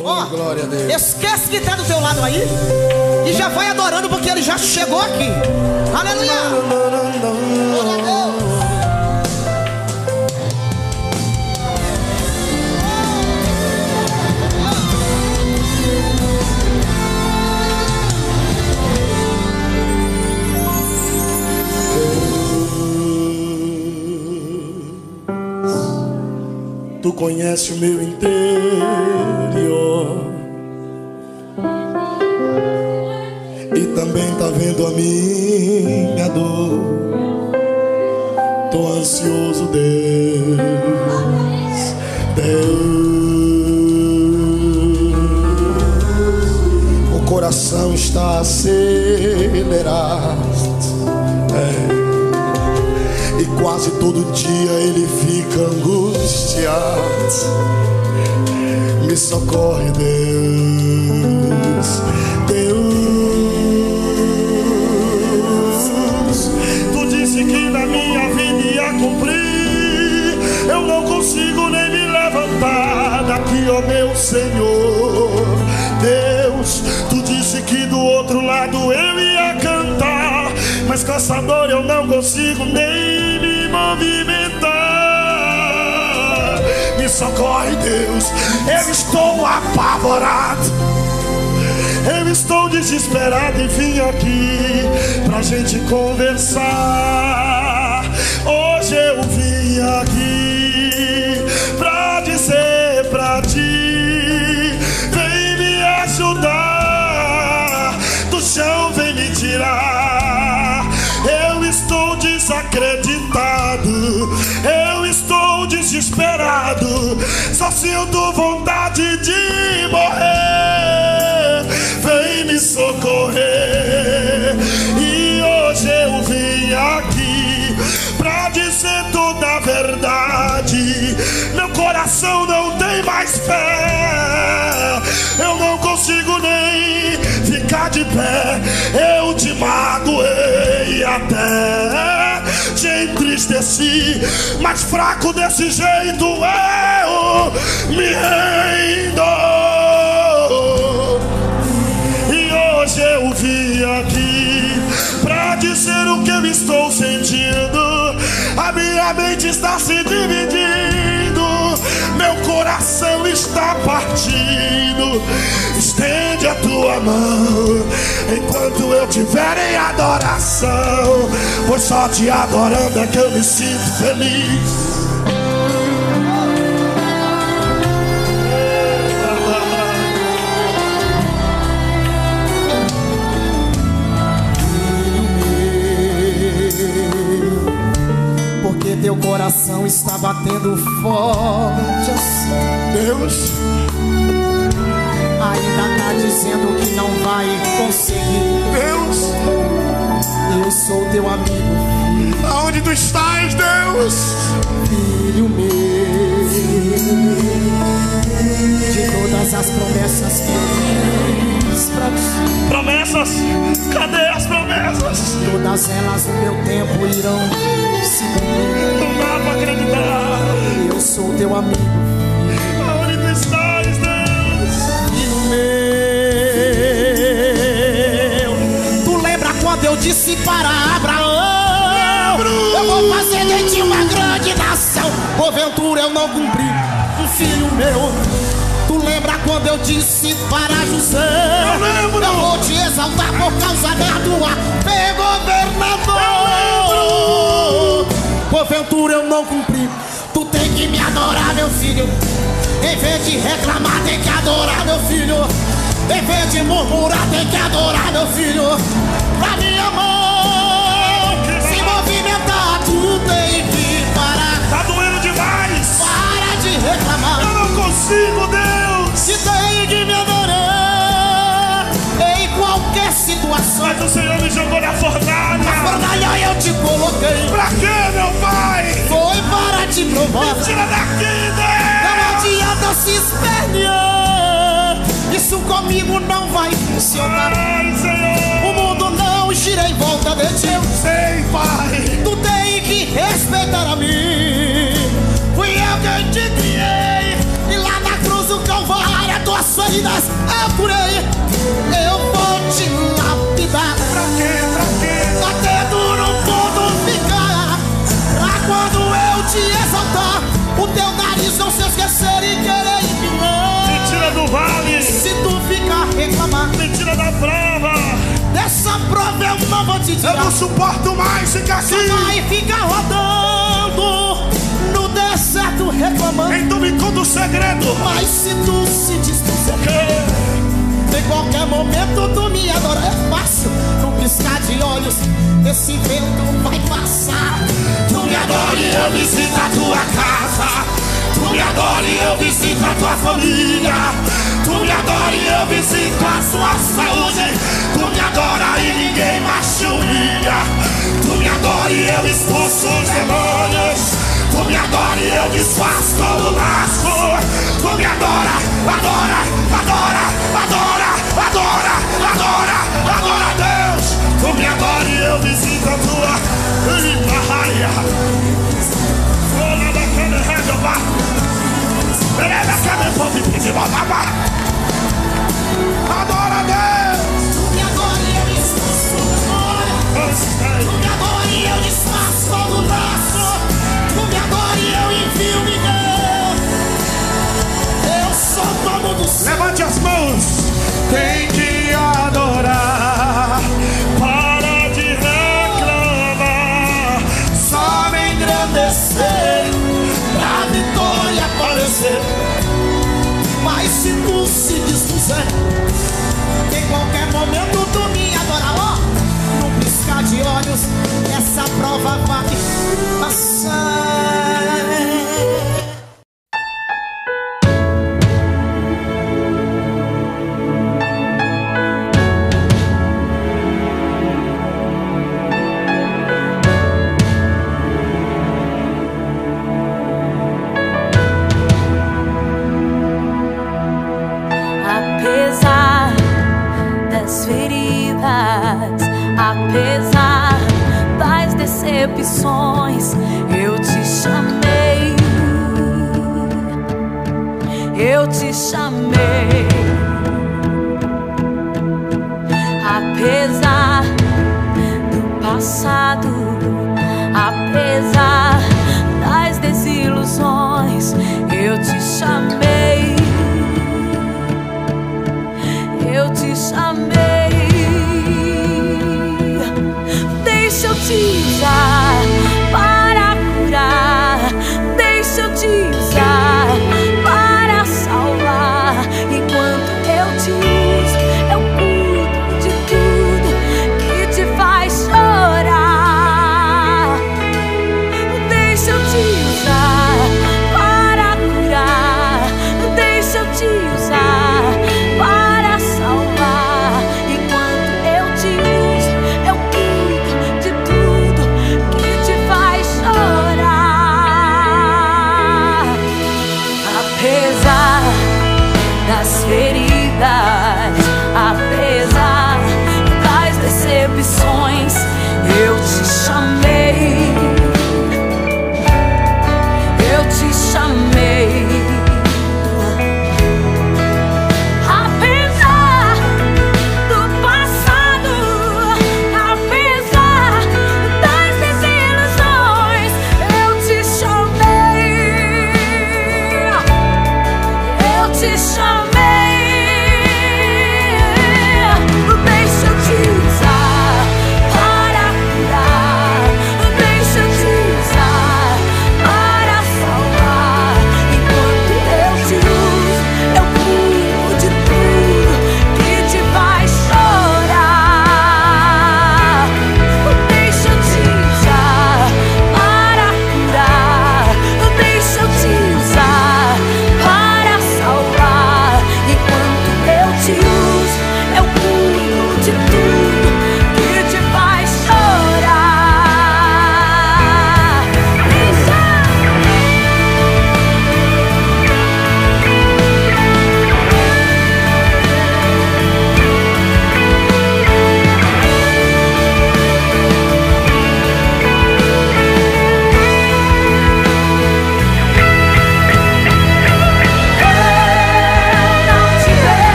Glória a Deus. Esquece que tá do teu lado aí. E já vai adorando porque ele já chegou aqui. Aleluia. Tu conhece o meu interior. E também tá vendo a minha dor. Tô ansioso, Deus. Deus. O coração está acelerado. É. E quase todo dia ele fica angustiado. Me socorre, Deus. Deus. Tu disse que na minha vida ia cumprir. Eu não consigo nem me levantar daqui, ó meu Senhor. Deus, tu disse que do outro lado eu ia cantar. Mas com essa dor eu não consigo nem socorre, Deus. Eu estou apavorado. Eu estou desesperado e vim aqui pra gente conversar. Hoje eu vim aqui pra dizer pra ti: vem me ajudar, do chão vem me tirar. Eu estou desacreditado, eu desesperado, só sinto vontade de morrer. Vem me socorrer. E hoje eu vim aqui pra dizer toda a verdade. Meu coração não tem mais fé. Eu não consigo nem ficar de pé. Eu te magoei até mas fraco desse jeito eu me rendo. E hoje eu vim aqui pra dizer o que eu estou sentindo. A minha mente está se dividindo, meu coração está partindo. Estende a tua mão enquanto eu tiver em adoração, pois só te adorando é que eu me sinto feliz. Coração está batendo forte assim. Deus, Ainda tá dizendo que não vai conseguir. Deus, Eu sou teu amigo, aonde tu estás, Deus? filho meu. De todas as promessas que eu fiz pra ti, Promessas, cadê as promessas? todas elas no meu tempo irão se cumprir. Pra acreditar. Eu sou teu amigo, Aonde tu estás, Deus? filho meu. Tu lembra quando eu disse para Abraão? Eu vou fazer de ti uma grande nação. Porventura eu não cumpri, um filho meu. Tu lembra quando eu disse para José? Eu lembro. Eu vou te exaltar por causa da tua fé, governador. Porventura eu não cumpri. Tu tem que me adorar, meu filho. Em vez de reclamar, tem que adorar, meu filho. Em vez de murmurar, tem que adorar, meu filho. Pra minha mão se movimentar, tu tem que parar. Tá doendo demais. Para de reclamar. Eu não consigo, Deus. Se tem que me adorar em qualquer situação. Mas o Senhor te coloquei. Pra que meu pai? Foi para te provar. Me tira daqui, Deus! Não adianta se espernear. Isso comigo não vai funcionar. Ai, Senhor. O mundo não gira em volta de ti. Eu sei, pai. Tu tem que respeitar a mim. Fui eu quem te criei. E lá na cruz do Calvário, as tuas feridas eu curei. Eu vou te Eu não suporto mais ficar assim. Você vai ficar rodando no deserto reclamando. Então me conta o segredo. Mas se tu se dispuser, em qualquer momento tu me adora. É fácil, não piscar de olhos, esse vento vai passar. Tu me adora e eu visito a tua casa. Tu me adora e eu visito a tua família. Tu me adora e eu visito a nova vai passar. decepções, eu te chamei. Eu te chamei. Apesar do passado, apesar